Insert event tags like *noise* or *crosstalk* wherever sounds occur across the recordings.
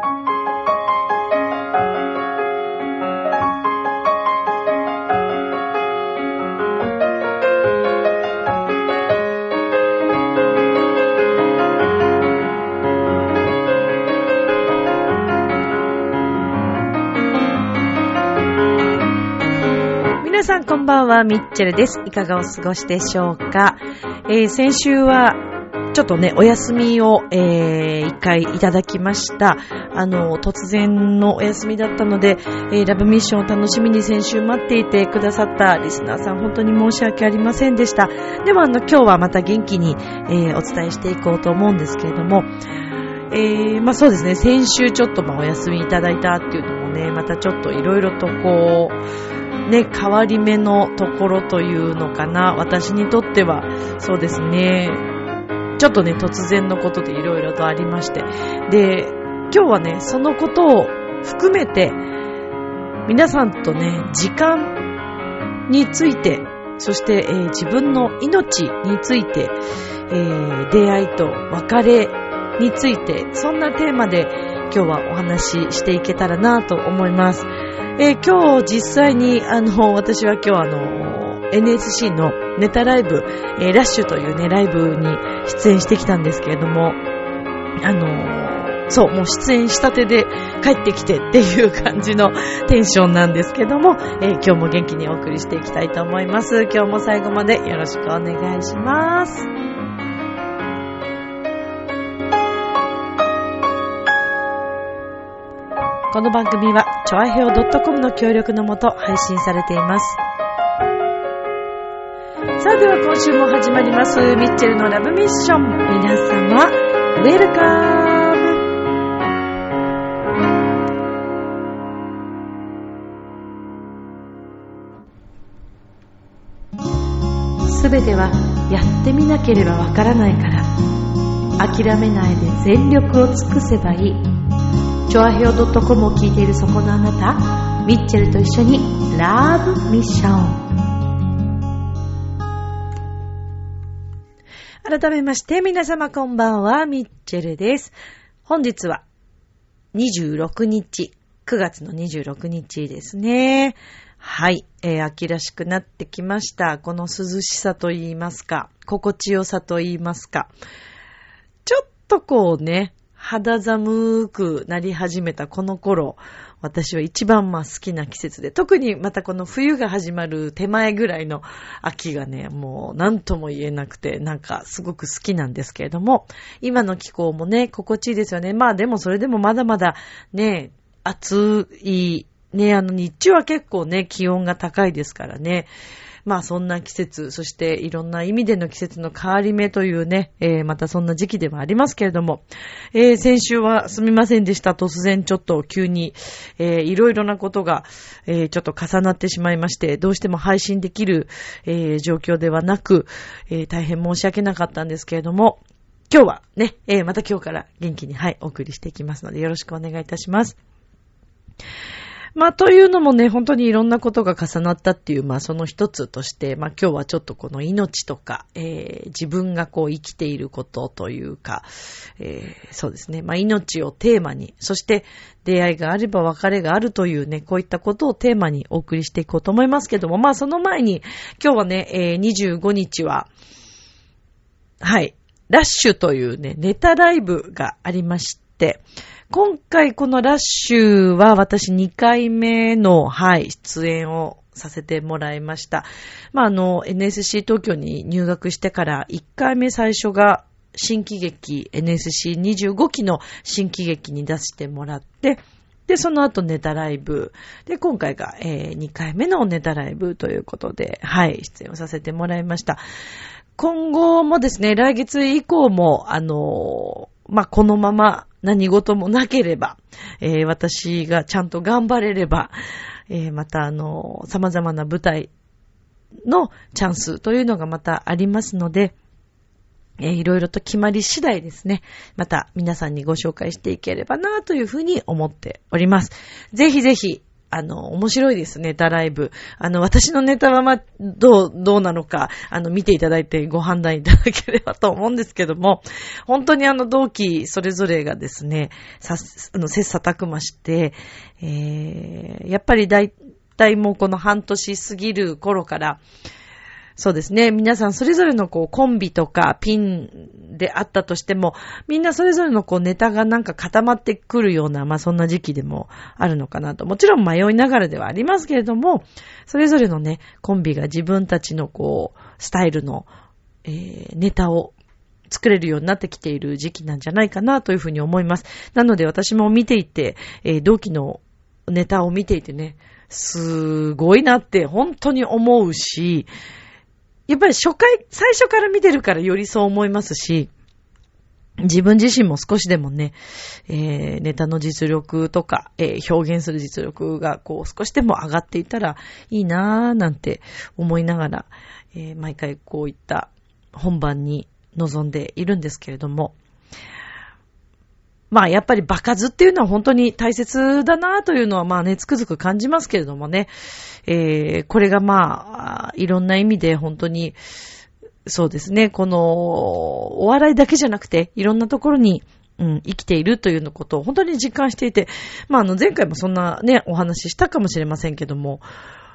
皆さんこんばんは、ミッチェルです。いかがお過ごしでしょうか、えー、先週は、ちょっとね、お休みを、えー、一回いただきました。あの、突然のお休みだったので、えー、ラブミッションを楽しみに先週待っていてくださったリスナーさん、本当に申し訳ありませんでした。でもあの、今日はまた元気に、えー、お伝えしていこうと思うんですけれども、えー、まあそうですね、先週ちょっとまあお休みいただいたっていうのもね、またちょっといろいろとこう、ね、変わり目のところというのかな。私にとっては、そうですね。ちょっとね、突然のことでいろいろとありまして。で、今日はね、そのことを含めて、皆さんとね、時間について、そして、えー、自分の命について、えー、出会いと別れについて、そんなテーマで今日はお話ししていけたらなと思います。えー、今日実際に、あの、私は今日あの、NSC のネタライブ、えー、ラッシュというね、ライブに出演してきたんですけれども、あの、そう、もう出演したてで帰ってきてっていう感じのテンションなんですけども、えー、今日も元気にお送りしていきたいと思います。今日も最後までよろしくお願いします。この番組は、ちょあへお .com の協力のもと配信されています。さあでは今週も始まります、ミッチェルのラブミッション。皆様、ウェルカムすべてはやってみなければわからないから。諦めないで全力を尽くせばいい。チョアヘオ .com を聞いているそこのあなた、ミッチェルと一緒にラブミッション。改めまして皆様こんばんは、ミッチェルです。本日は26日、9月の26日ですね。はい、えー、秋らしくなってきました。この涼しさと言いますか、心地よさと言いますか。ちょっとこうね、肌寒くなり始めたこの頃、私は一番まあ好きな季節で、特にまたこの冬が始まる手前ぐらいの秋がね、もう何とも言えなくて、なんかすごく好きなんですけれども、今の気候もね、心地いいですよね。まあでもそれでもまだまだね、暑い、ね、あの日中は結構ね、気温が高いですからね。まあそんな季節、そしていろんな意味での季節の変わり目というね、えー、またそんな時期ではありますけれども、えー、先週はすみませんでした。突然ちょっと急に、えー、いろいろなことが、えー、ちょっと重なってしまいまして、どうしても配信できる、えー、状況ではなく、えー、大変申し訳なかったんですけれども、今日はね、えー、また今日から元気に、はい、お送りしていきますので、よろしくお願いいたします。まあ、というのもね、本当にいろんなことが重なったっていう、まあ、その一つとして、まあ、今日はちょっとこの命とか、えー、自分がこう生きていることというか、えー、そうですね、まあ、命をテーマに、そして出会いがあれば別れがあるというね、こういったことをテーマにお送りしていこうと思いますけども、まあ、その前に、今日はね、えー、25日は、はい、ラッシュというね、ネタライブがありまして、今回このラッシュは私2回目の、はい、出演をさせてもらいました。まあ、あの、NSC 東京に入学してから1回目最初が新喜劇 NSC25 期の新喜劇に出してもらって、で、その後ネタライブ。で、今回が、えー、2回目のネタライブということで、はい、出演をさせてもらいました。今後もですね、来月以降も、あのー、まあ、このまま何事もなければ、えー、私がちゃんと頑張れれば、えー、またあの、様々な舞台のチャンスというのがまたありますので、えー、いろいろと決まり次第ですね。また皆さんにご紹介していければなというふうに思っております。ぜひぜひ、あの、面白いです、ネタライブ。あの、私のネタはま、どう、どうなのか、あの、見ていただいてご判断いただければと思うんですけども、本当にあの、同期それぞれがですね、さ、あの、切磋琢磨して、えー、やっぱり大体もうこの半年過ぎる頃から、そうですね。皆さんそれぞれのこうコンビとかピンであったとしても、みんなそれぞれのこうネタがなんか固まってくるような、まあそんな時期でもあるのかなと。もちろん迷いながらではありますけれども、それぞれのね、コンビが自分たちのこう、スタイルの、えー、ネタを作れるようになってきている時期なんじゃないかなというふうに思います。なので私も見ていて、えー、同期のネタを見ていてね、すごいなって本当に思うし、やっぱり初回、最初から見てるからよりそう思いますし、自分自身も少しでもね、えー、ネタの実力とか、えー、表現する実力がこう少しでも上がっていたらいいなぁなんて思いながら、えー、毎回こういった本番に臨んでいるんですけれども、まあやっぱり場数っていうのは本当に大切だなというのはまあね、つくづく感じますけれどもね、えー、これがまあ、いろんな意味で本当に、そうですね、この、お笑いだけじゃなくて、いろんなところに、うん、生きているというのことを本当に実感していて、まああの前回もそんなね、お話ししたかもしれませんけども、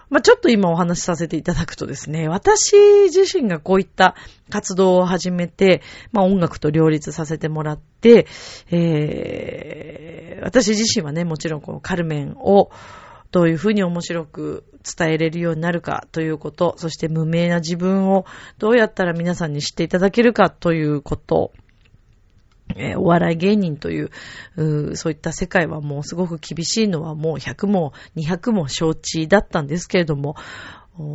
まあ、ちょっと今お話しさせていただくとですね、私自身がこういった活動を始めて、まあ、音楽と両立させてもらって、えー、私自身はね、もちろんこのカルメンをどういうふうに面白く伝えれるようになるかということ、そして無名な自分をどうやったら皆さんに知っていただけるかということ、えー、お笑い芸人というう、そういった世界はもうすごく厳しいのはもう100も200も承知だったんですけれども、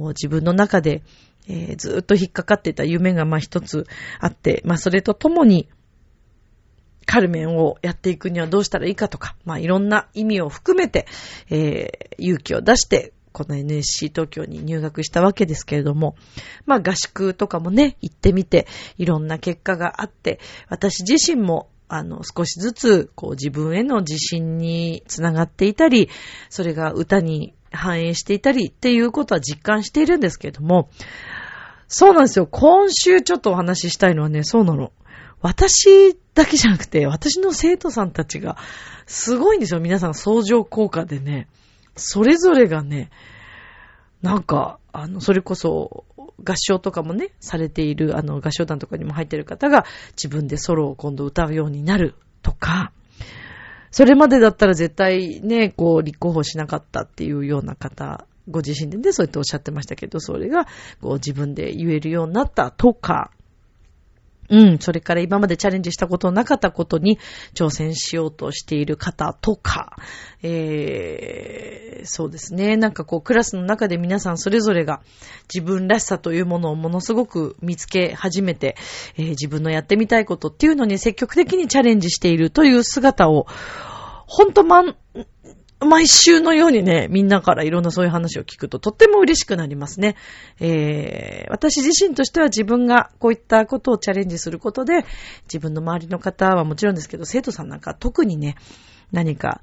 自分の中で、えー、ずっと引っかかっていた夢がまあ一つあって、まあそれとともに、カルメンをやっていくにはどうしたらいいかとか、まあいろんな意味を含めて、えー、勇気を出してこの NSC 東京に入学したわけですけれども、まあ合宿とかもね、行ってみて、いろんな結果があって、私自身もあの、少しずつ、こう、自分への自信につながっていたり、それが歌に反映していたりっていうことは実感しているんですけれども、そうなんですよ。今週ちょっとお話ししたいのはね、そうなの。私だけじゃなくて、私の生徒さんたちが、すごいんですよ。皆さん相乗効果でね。それぞれがね、なんか、あの、それこそ、合唱とかもね、されている、あの、合唱団とかにも入ってる方が、自分でソロを今度歌うようになるとか、それまでだったら絶対ね、こう、立候補しなかったっていうような方、ご自身でね、そうやっておっしゃってましたけど、それが、こう、自分で言えるようになったとか、うん、それから今までチャレンジしたことなかったことに挑戦しようとしている方とか、えー、そうですね。なんかこう、クラスの中で皆さんそれぞれが自分らしさというものをものすごく見つけ始めて、えー、自分のやってみたいことっていうのに積極的にチャレンジしているという姿を、ほんとまん、毎週のようにね、みんなからいろんなそういう話を聞くととっても嬉しくなりますね。えー、私自身としては自分がこういったことをチャレンジすることで、自分の周りの方はもちろんですけど、生徒さんなんか特にね、何か、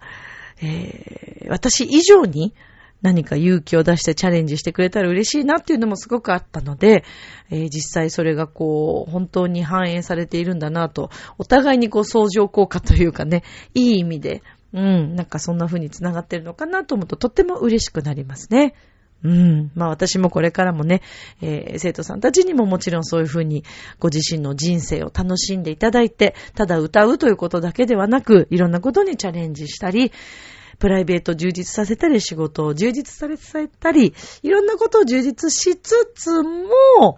えー、私以上に何か勇気を出してチャレンジしてくれたら嬉しいなっていうのもすごくあったので、えー、実際それがこう、本当に反映されているんだなと、お互いにこう相乗効果というかね、いい意味で、うん、なんかそんな風に繋がってるのかなと思うととっても嬉しくなりますね。うん。まあ私もこれからもね、えー、生徒さんたちにももちろんそういう風にご自身の人生を楽しんでいただいて、ただ歌うということだけではなく、いろんなことにチャレンジしたり、プライベート充実させたり、仕事を充実させたり、いろんなことを充実しつつも、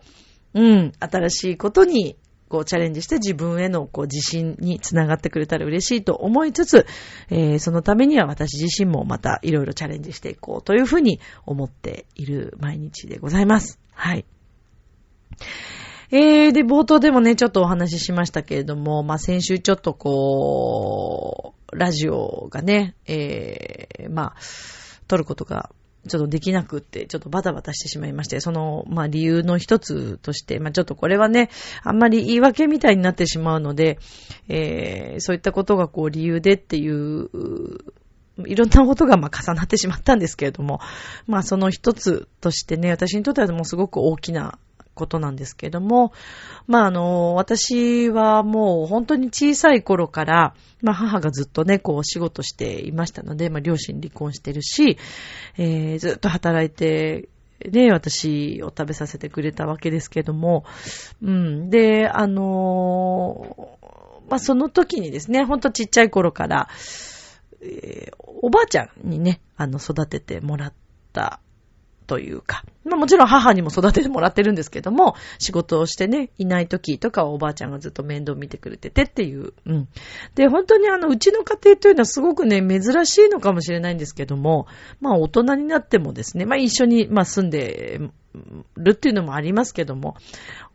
うん、新しいことにこうチャレンジして自分へのこう自信につながってくれたら嬉しいと思いつつ、えー、そのためには私自身もまたいろいろチャレンジしていこうというふうに思っている毎日でございます。はい。えー、で、冒頭でもね、ちょっとお話ししましたけれども、まあ、先週ちょっとこう、ラジオがね、えー、まあ、撮ることがちょっとできなくって、ちょっとバタバタしてしまいまして、その、まあ理由の一つとして、まあちょっとこれはね、あんまり言い訳みたいになってしまうので、えー、そういったことがこう理由でっていう、いろんなことがまあ重なってしまったんですけれども、まあその一つとしてね、私にとってはもうすごく大きなことなんですけども、まああの、私はもう本当に小さい頃から、まあ母がずっとね、こう仕事していましたので、まあ両親離婚してるし、えー、ずっと働いて、ね、私を食べさせてくれたわけですけども、うん。で、あのまあその時にですね、ほんとちっちゃい頃から、えー、おばあちゃんにね、あの、育ててもらったというか、まあもちろん母にも育ててもらってるんですけども、仕事をしてね、いない時とかはおばあちゃんがずっと面倒見てくれててっていう。うん。で、本当にあの、うちの家庭というのはすごくね、珍しいのかもしれないんですけども、まあ大人になってもですね、まあ一緒に、まあ住んでるっていうのもありますけども、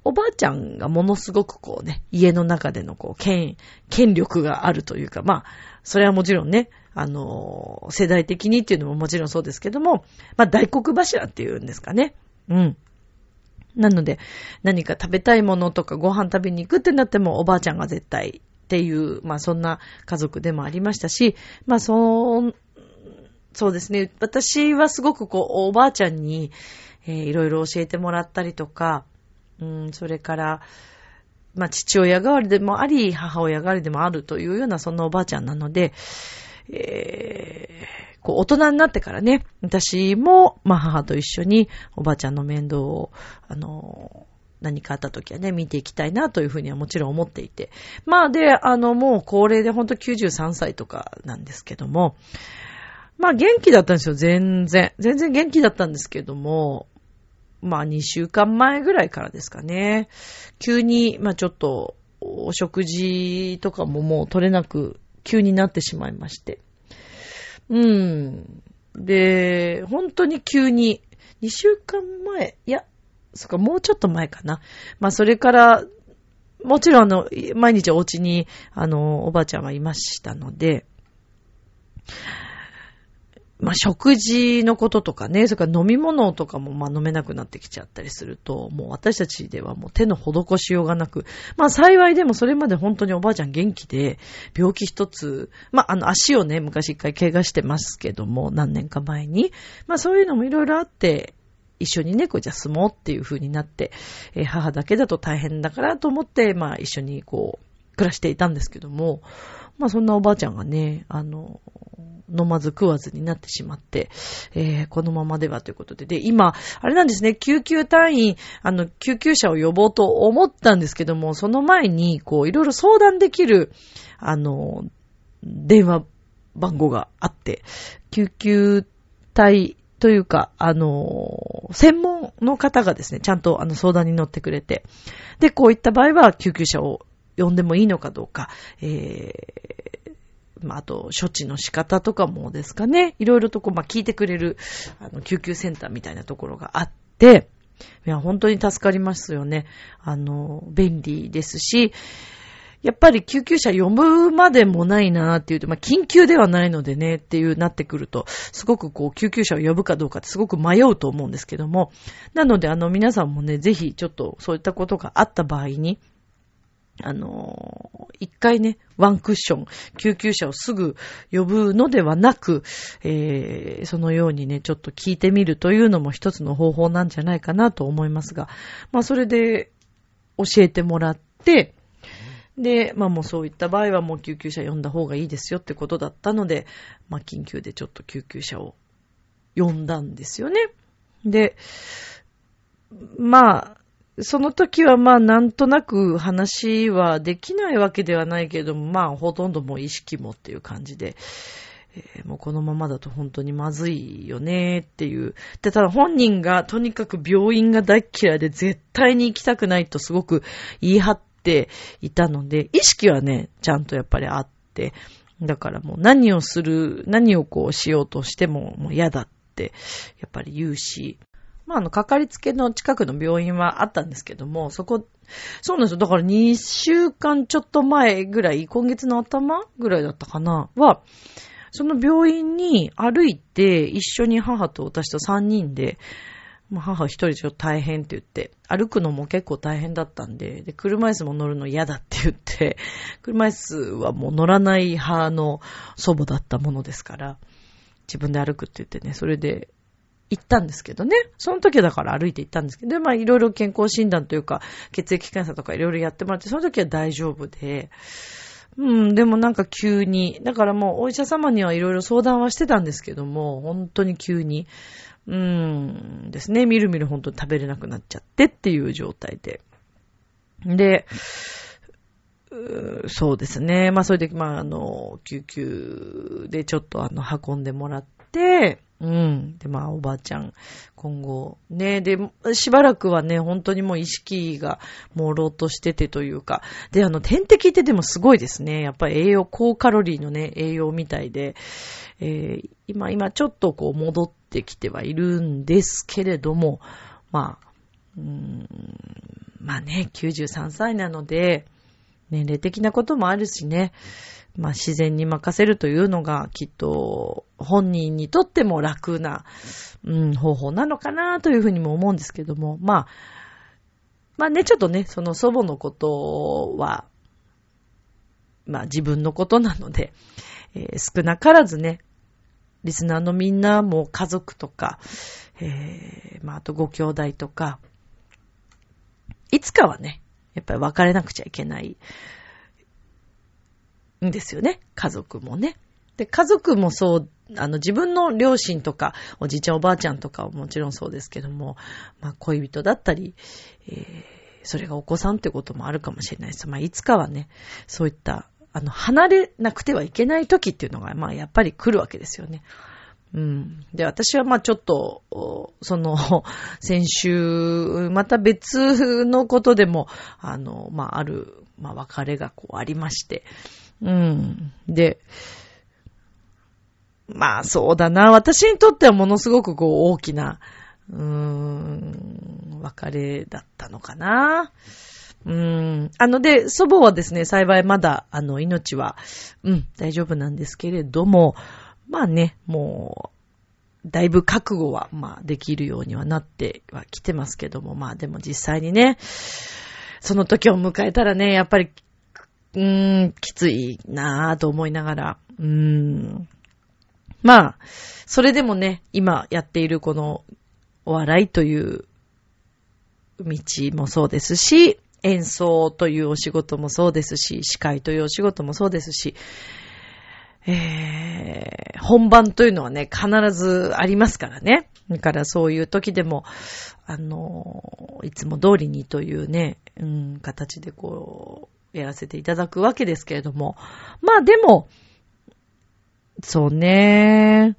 おばあちゃんがものすごくこうね、家の中でのこう、権、権力があるというか、まあ、それはもちろんね、あの、世代的にっていうのももちろんそうですけども、まあ大黒柱っていうんですかね。うん。なので、何か食べたいものとかご飯食べに行くってなってもおばあちゃんが絶対っていう、まあそんな家族でもありましたし、まあそう、そうですね。私はすごくこう、おばあちゃんに、えー、いろいろ教えてもらったりとか、うん、それから、まあ父親代わりでもあり、母親代わりでもあるというようなそんなおばあちゃんなので、えー、こう、大人になってからね、私も、まあ、母と一緒におばあちゃんの面倒を、あの、何かあった時はね、見ていきたいなというふうにはもちろん思っていて。まあ、で、あの、もう高齢でほんと93歳とかなんですけども、まあ、元気だったんですよ、全然。全然元気だったんですけども、まあ、2週間前ぐらいからですかね。急に、まあ、ちょっと、お食事とかももう取れなく急になってしまいまして。うん。で、本当に急に、2週間前、いや、そっか、もうちょっと前かな。まあ、それから、もちろんあの、毎日お家に、あの、おばあちゃんはいましたので、まあ、食事のこととかね、それから飲み物とかもまあ飲めなくなってきちゃったりすると、もう私たちではもう手の施しようがなく、まあ幸いでもそれまで本当におばあちゃん元気で、病気一つ、まああの足をね、昔一回怪我してますけども、何年か前に。まあそういうのもいろいろあって、一緒にね、こうじゃあ住もうっていう風になって、えー、母だけだと大変だからと思って、まあ一緒にこう、暮らしていたんですけども、まあそんなおばあちゃんがね、あの、飲まず食わずになってしまって、えー、このままではということで。で、今、あれなんですね、救急隊員、あの、救急車を呼ぼうと思ったんですけども、その前に、こう、いろいろ相談できる、あの、電話番号があって、救急隊というか、あの、専門の方がですね、ちゃんとあの相談に乗ってくれて、で、こういった場合は救急車を呼んでもいいのかどうか、えー、まあ、あと、処置の仕方とかもですかね、いろいろとこう、まあ、聞いてくれる、あの、救急センターみたいなところがあって、いや、本当に助かりますよね。あの、便利ですし、やっぱり救急車呼ぶまでもないなーっていうと、まあ、緊急ではないのでねっていうなってくると、すごくこう、救急車を呼ぶかどうかってすごく迷うと思うんですけども、なのであの皆さんもね、ぜひちょっとそういったことがあった場合に、あの一回ね、ワンクッション、救急車をすぐ呼ぶのではなく、えー、そのようにね、ちょっと聞いてみるというのも一つの方法なんじゃないかなと思いますが、まあそれで教えてもらって、で、まあもうそういった場合はもう救急車呼んだ方がいいですよってことだったので、まあ緊急でちょっと救急車を呼んだんですよね。で、まあ、その時はまあなんとなく話はできないわけではないけれども、まあほとんどもう意識もっていう感じで、えー、もうこのままだと本当にまずいよねっていう。で、ただ本人がとにかく病院が大嫌いで絶対に行きたくないとすごく言い張っていたので、意識はね、ちゃんとやっぱりあって、だからもう何をする、何をこうしようとしてももう嫌だって、やっぱり言うし、まあ、あの、かかりつけの近くの病院はあったんですけども、そこ、そうなんですよ。だから2週間ちょっと前ぐらい、今月の頭ぐらいだったかな、は、その病院に歩いて一緒に母と私と3人で、母一人でちょっと大変って言って、歩くのも結構大変だったんで、で、車椅子も乗るの嫌だって言って、車椅子はもう乗らない派の祖母だったものですから、自分で歩くって言ってね、それで行ったんですけどね。その時だから歩いて行ったんですけど、で、まあいろいろ健康診断というか、血液検査とかいろいろやってもらって、その時は大丈夫で、うん、でもなんか急に、だからもうお医者様にはいろいろ相談はしてたんですけども、本当に急に、うん、ですね、みるみる本当に食べれなくなっちゃってっていう状態で。で、そうですね。まあ、それで、まあ、あの、救急でちょっとあの、運んでもらって、うん。で、まあ、おばあちゃん、今後、ね、で、しばらくはね、本当にもう意識が朦朧としててというか、で、あの、点滴ってでもすごいですね。やっぱり栄養、高カロリーのね、栄養みたいで、えー、今、今ちょっとこう戻ってきてはいるんですけれども、まあ、うーん、まあね、93歳なので、年齢的なこともあるしね、まあ自然に任せるというのがきっと本人にとっても楽な、うん、方法なのかなというふうにも思うんですけども、まあ、まあね、ちょっとね、その祖母のことは、まあ自分のことなので、えー、少なからずね、リスナーのみんなも家族とか、えー、まああとご兄弟とか、いつかはね、やっぱり別れなくちゃいけないんですよね。家族もね。で、家族もそう、あの、自分の両親とか、おじいちゃんおばあちゃんとかはもちろんそうですけども、まあ、恋人だったり、えー、それがお子さんってこともあるかもしれないです。まあ、いつかはね、そういった、あの、離れなくてはいけない時っていうのが、まあ、やっぱり来るわけですよね。うん。で、私はまあちょっと、その、*laughs* 先週、また別のことでも、あの、まあある、まあ別れがこうありまして、うん。で、まあそうだな。私にとってはものすごくこう大きな、うーん、別れだったのかな。うん。あので、祖母はですね、幸いまだ、あの、命は、うん、大丈夫なんですけれども、まあね、もう、だいぶ覚悟は、まあ、できるようにはなってはきてますけども、まあでも実際にね、その時を迎えたらね、やっぱりうーん、きついなぁと思いながら、うーん。まあ、それでもね、今やっているこのお笑いという道もそうですし、演奏というお仕事もそうですし、司会というお仕事もそうですし、えー、本番というのはね、必ずありますからね。だからそういう時でも、あの、いつも通りにというね、うん、形でこう、やらせていただくわけですけれども。まあでも、そうね。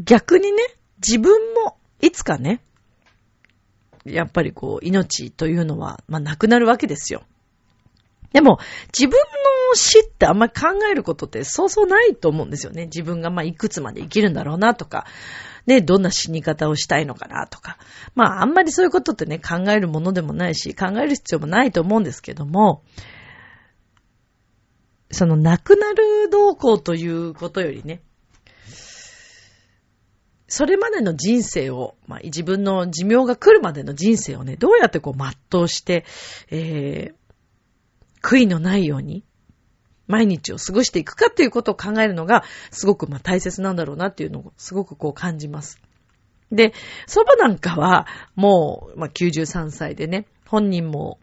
逆にね、自分もいつかね、やっぱりこう、命というのは、まあなくなるわけですよ。でも、自分の死ってあんまり考えることってそうそうないと思うんですよね。自分がまあいくつまで生きるんだろうなとか、ね、どんな死に方をしたいのかなとか。まあ、あんまりそういうことってね、考えるものでもないし、考える必要もないと思うんですけども、その亡くなる動向ということよりね、それまでの人生を、まあ、自分の寿命が来るまでの人生をね、どうやってこう全うして、えー、悔いのないように、毎日を過ごしていくかっていうことを考えるのが、すごくまあ大切なんだろうなっていうのをすごくこう感じます。で、祖母なんかは、もう、まあ、93歳でね、本人も、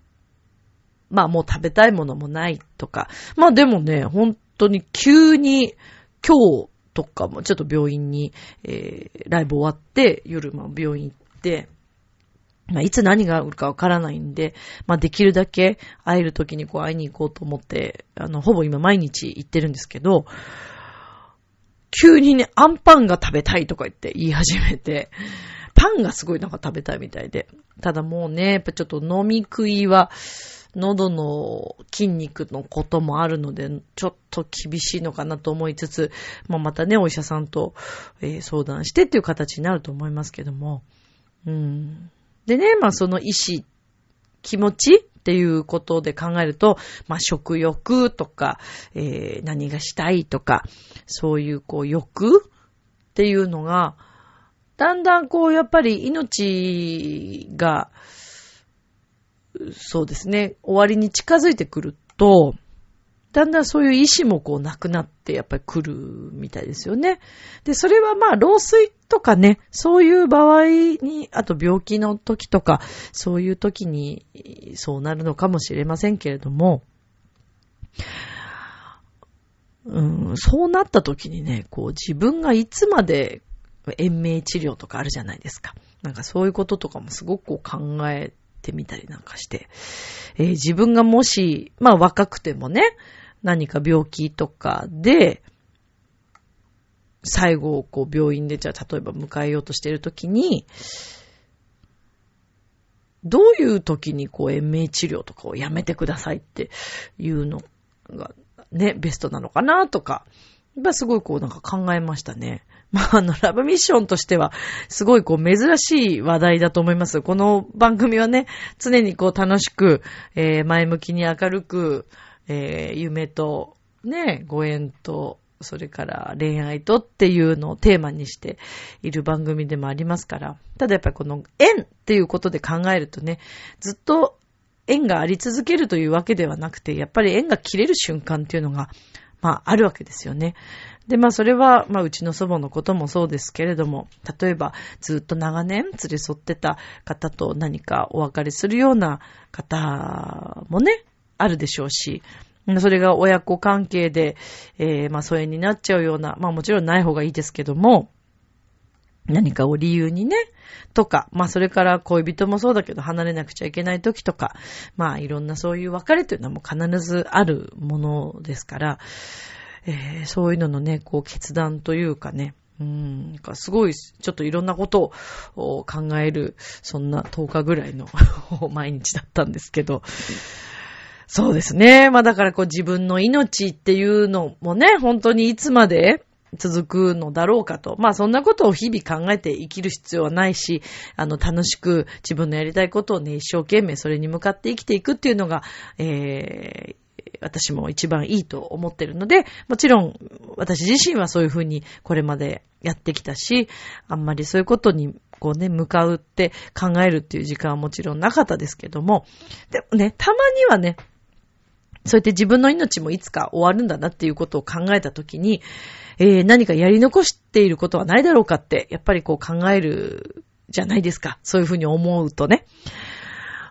まあもう食べたいものもないとか、まあでもね、本当に急に、今日とかもちょっと病院に、えー、ライブ終わって、夜も病院行って、まあ、いつ何があるかわからないんで、まあ、できるだけ会える時にこう会いに行こうと思って、あの、ほぼ今毎日行ってるんですけど、急にね、アンパンが食べたいとか言って言い始めて、パンがすごいなんか食べたいみたいで。ただもうね、やっぱちょっと飲み食いは、喉の筋肉のこともあるので、ちょっと厳しいのかなと思いつつ、まあ、またね、お医者さんと、えー、相談してっていう形になると思いますけども、うん。でね、まあその意志、気持ちっていうことで考えると、まあ食欲とか、えー、何がしたいとか、そういうこう欲っていうのが、だんだんこう、やっぱり命が、そうですね、終わりに近づいてくると、だんだんそういう意志もこうなくなってやっぱり来るみたいですよね。で、それはまあ老衰とかね、そういう場合に、あと病気の時とか、そういう時にそうなるのかもしれませんけれども、うん、そうなった時にね、こう自分がいつまで延命治療とかあるじゃないですか。なんかそういうこととかもすごくこう考えてみたりなんかして、えー、自分がもし、まあ若くてもね、何か病気とかで、最後を、こう、病院で、じゃあ、例えば迎えようとしているときに、どういう時に、こう、延命治療とかをやめてくださいっていうのが、ね、ベストなのかなとか、やっぱすごいこう、なんか考えましたね。*laughs* まあ、あの、ラブミッションとしては、すごいこう、珍しい話題だと思います。この番組はね、常にこう、楽しく、えー、前向きに明るく、えー、夢と、ね、ご縁と、それから恋愛とっていうのをテーマにしている番組でもありますから。ただやっぱりこの縁っていうことで考えるとね、ずっと縁があり続けるというわけではなくて、やっぱり縁が切れる瞬間っていうのが、まああるわけですよね。で、まあそれは、まあうちの祖母のこともそうですけれども、例えばずっと長年連れ添ってた方と何かお別れするような方もね、あるでしょうし、それが親子関係で、えー、まあ疎遠になっちゃうような、まあもちろんない方がいいですけども、何かを理由にね、とか、まあそれから恋人もそうだけど離れなくちゃいけない時とか、まあいろんなそういう別れというのはもう必ずあるものですから、えー、そういうののね、こう決断というかね、うん、すごい、ちょっといろんなことを考える、そんな10日ぐらいの *laughs* 毎日だったんですけど、そうですね。まあだからこう自分の命っていうのもね、本当にいつまで続くのだろうかと。まあそんなことを日々考えて生きる必要はないし、あの楽しく自分のやりたいことをね、一生懸命それに向かって生きていくっていうのが、えー、私も一番いいと思ってるので、もちろん私自身はそういうふうにこれまでやってきたし、あんまりそういうことにこうね、向かうって考えるっていう時間はもちろんなかったですけども、でもね、たまにはね、そうやって自分の命もいつか終わるんだなっていうことを考えたときに、えー、何かやり残していることはないだろうかって、やっぱりこう考えるじゃないですか。そういうふうに思うとね。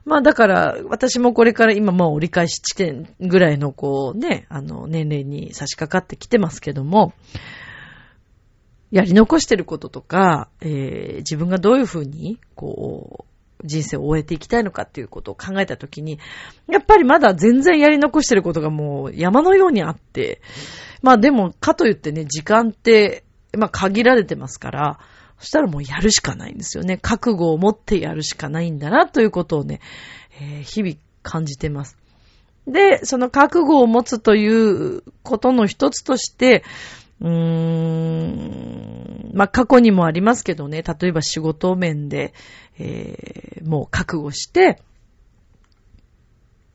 まあだから、私もこれから今もう折り返し地点ぐらいのこうね、あの年齢に差し掛かってきてますけども、やり残してることとか、えー、自分がどういうふうに、こう、人生を終えていきたいのかっていうことを考えたときに、やっぱりまだ全然やり残してることがもう山のようにあって、まあでも、かといってね、時間って、まあ限られてますから、そしたらもうやるしかないんですよね。覚悟を持ってやるしかないんだなということをね、えー、日々感じてます。で、その覚悟を持つということの一つとして、うーん、まあ、過去にもありますけどね、例えば仕事面で、えー、もう覚悟して、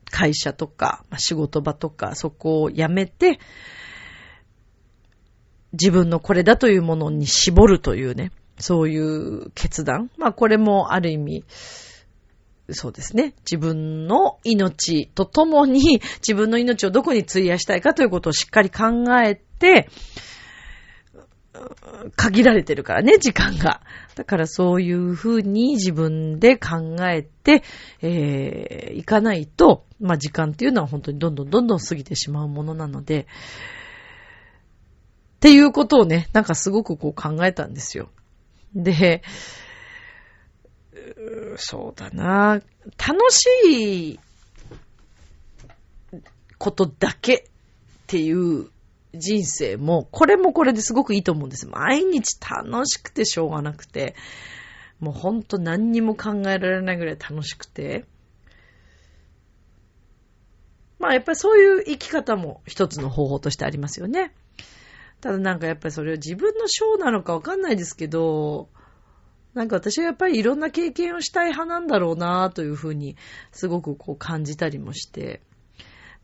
会社とか、ま、仕事場とか、そこを辞めて、自分のこれだというものに絞るというね、そういう決断。まあこれもある意味、そうですね。自分の命とともに自分の命をどこに費やしたいかということをしっかり考えて、限られてるからね、時間が。だからそういうふうに自分で考えて、えー、いかないと、まあ時間っていうのは本当にどんどんどんどん過ぎてしまうものなので、っていうことをね、なんかすごくこう考えたんですよ。で、そうだな。楽しいことだけっていう人生も、これもこれですごくいいと思うんです。毎日楽しくてしょうがなくて、もうほんと何にも考えられないぐらい楽しくて。まあやっぱりそういう生き方も一つの方法としてありますよね。ただなんかやっぱりそれは自分の章なのかわかんないですけど、なんか私はやっぱりいろんな経験をしたい派なんだろうなというふうにすごくこう感じたりもして。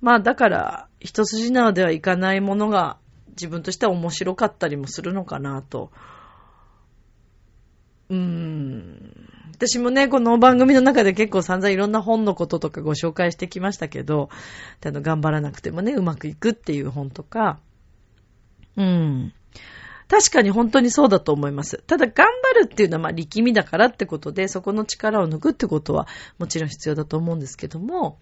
まあだから一筋縄ではいかないものが自分としては面白かったりもするのかなと。うーん。私もね、この番組の中で結構散々いろんな本のこととかご紹介してきましたけど、あの、頑張らなくてもね、うまくいくっていう本とか、うん。確かに本当にそうだと思います。ただ頑張るっていうのはまあ力みだからってことで、そこの力を抜くってことはもちろん必要だと思うんですけども、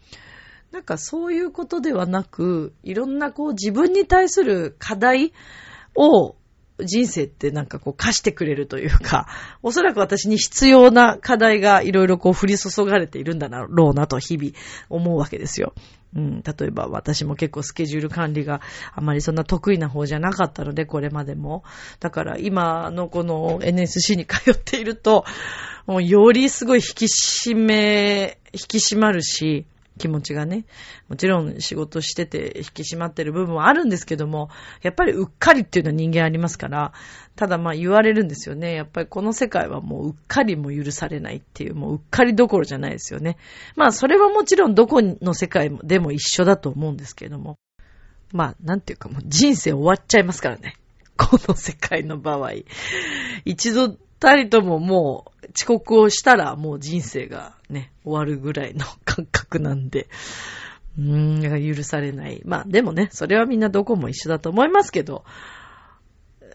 なんかそういうことではなく、いろんなこう自分に対する課題を人生ってなんかこう貸してくれるというか、おそらく私に必要な課題がいろいろこう降り注がれているんだろうなと日々思うわけですよ。うん、例えば私も結構スケジュール管理があまりそんな得意な方じゃなかったので、これまでも。だから今のこの NSC に通っていると、もうよりすごい引き締め、引き締まるし、気持ちがね。もちろん仕事してて引き締まってる部分はあるんですけども、やっぱりうっかりっていうのは人間ありますから、ただまあ言われるんですよね。やっぱりこの世界はもううっかりも許されないっていう、もううっかりどころじゃないですよね。まあそれはもちろんどこの世界でも一緒だと思うんですけども。まあなんていうかもう人生終わっちゃいますからね。この世界の場合。一度たりとももう遅刻をしたらもう人生がね、終わるぐらいの感覚なんで、うーん、許されない。まあでもね、それはみんなどこも一緒だと思いますけど、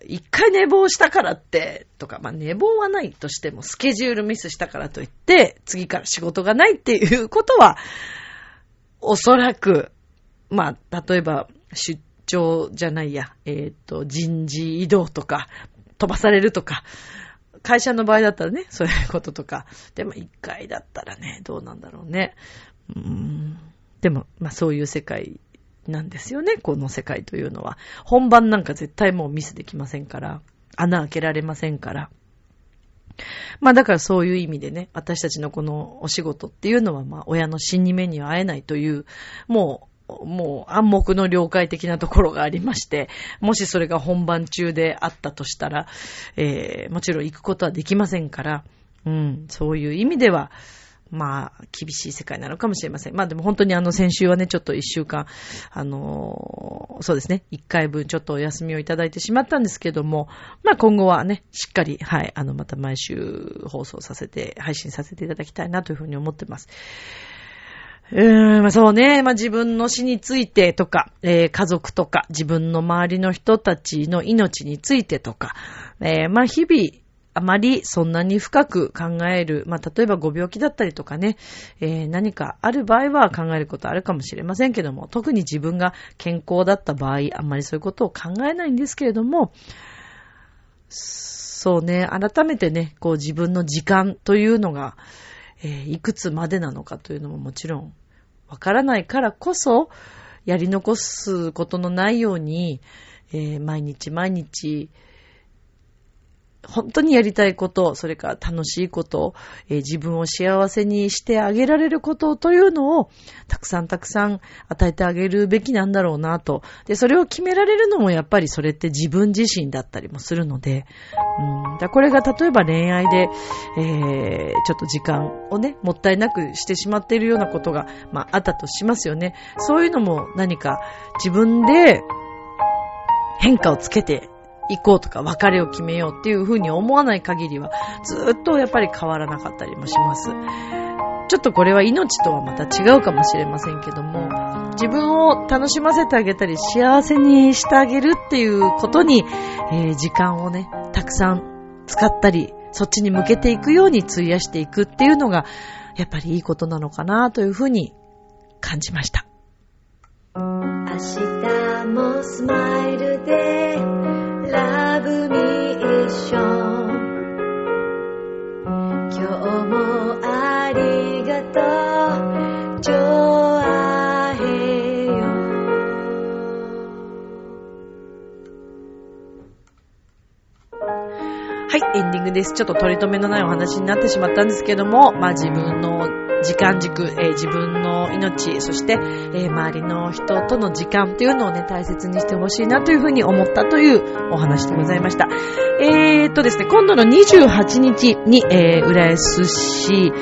一回寝坊したからって、とか、まあ寝坊はないとしても、スケジュールミスしたからといって、次から仕事がないっていうことは、おそらく、まあ、例えば、出張じゃないや、えっ、ー、と、人事異動とか、飛ばされるとか、会社の場合だったらね、そういうこととか。でも一回だったらね、どうなんだろうね。うーん。でも、まあそういう世界なんですよね、この世界というのは。本番なんか絶対もうミスできませんから、穴開けられませんから。まあだからそういう意味でね、私たちのこのお仕事っていうのはまあ親の死に目には会えないという、もうもう暗黙の了解的なところがありまして、もしそれが本番中であったとしたら、えー、もちろん行くことはできませんから、うん、そういう意味では、まあ、厳しい世界なのかもしれません。まあでも本当にあの先週はね、ちょっと一週間、あのー、そうですね、一回分ちょっとお休みをいただいてしまったんですけども、まあ今後はね、しっかり、はい、あの、また毎週放送させて、配信させていただきたいなというふうに思ってます。うーん、まそうね。まあ自分の死についてとか、えー、家族とか、自分の周りの人たちの命についてとか、えー、まあ日々、あまりそんなに深く考える、まあ例えばご病気だったりとかね、えー、何かある場合は考えることあるかもしれませんけども、特に自分が健康だった場合、あんまりそういうことを考えないんですけれども、そうね、改めてね、こう自分の時間というのが、えー、いくつまでなのかというのももちろんわからないからこそ、やり残すことのないように、えー、毎日毎日、本当にやりたいこと、それから楽しいこと、えー、自分を幸せにしてあげられることというのを、たくさんたくさん与えてあげるべきなんだろうなと。で、それを決められるのもやっぱりそれって自分自身だったりもするので、うん、だこれが例えば恋愛で、えー、ちょっと時間をね、もったいなくしてしまっているようなことが、まあ、あったとしますよね。そういうのも何か自分で変化をつけて行こうとか別れを決めようっていうふうに思わない限りは、ずっとやっぱり変わらなかったりもします。ちょっとこれは命とはまた違うかもしれませんけども、自分を楽しませてあげたり、幸せにしてあげるっていうことに、えー、時間をね、たくさん使ったり、そっちに向けていくように費やしていくっていうのが、やっぱりいいことなのかなというふうに感じました。明日もスマイルでラブミッション。今日もありがとう。ジョアヘヨはいエンディングです。ちょっと取り留めのないお話になってしまったんですけどもまあ自分の時間軸、えー、自分の命、そして、えー、周りの人との時間というのをね、大切にしてほしいなというふうに思ったというお話でございました。えー、っとですね、今度の28日に、えー、浦安市、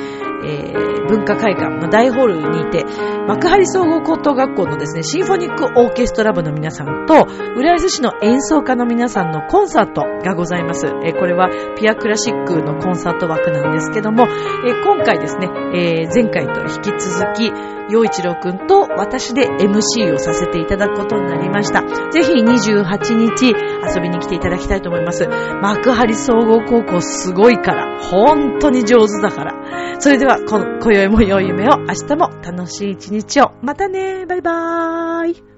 えー、文化会館の大ホールにて、幕張総合高等学校のですね、シンフォニックオーケストラ部の皆さんと、浦安市の演奏家の皆さんのコンサートがございます。えー、これはピアクラシックのコンサート枠なんですけども、えー、今回ですね、え前回と引き続き、陽一郎くんと私で MC をさせていただくことになりました。ぜひ28日遊びに来ていただきたいと思います。幕張総合高校すごいから、本当に上手だから。それでは、今宵も良い夢を、明日も楽しい一日を。またねバイバーイ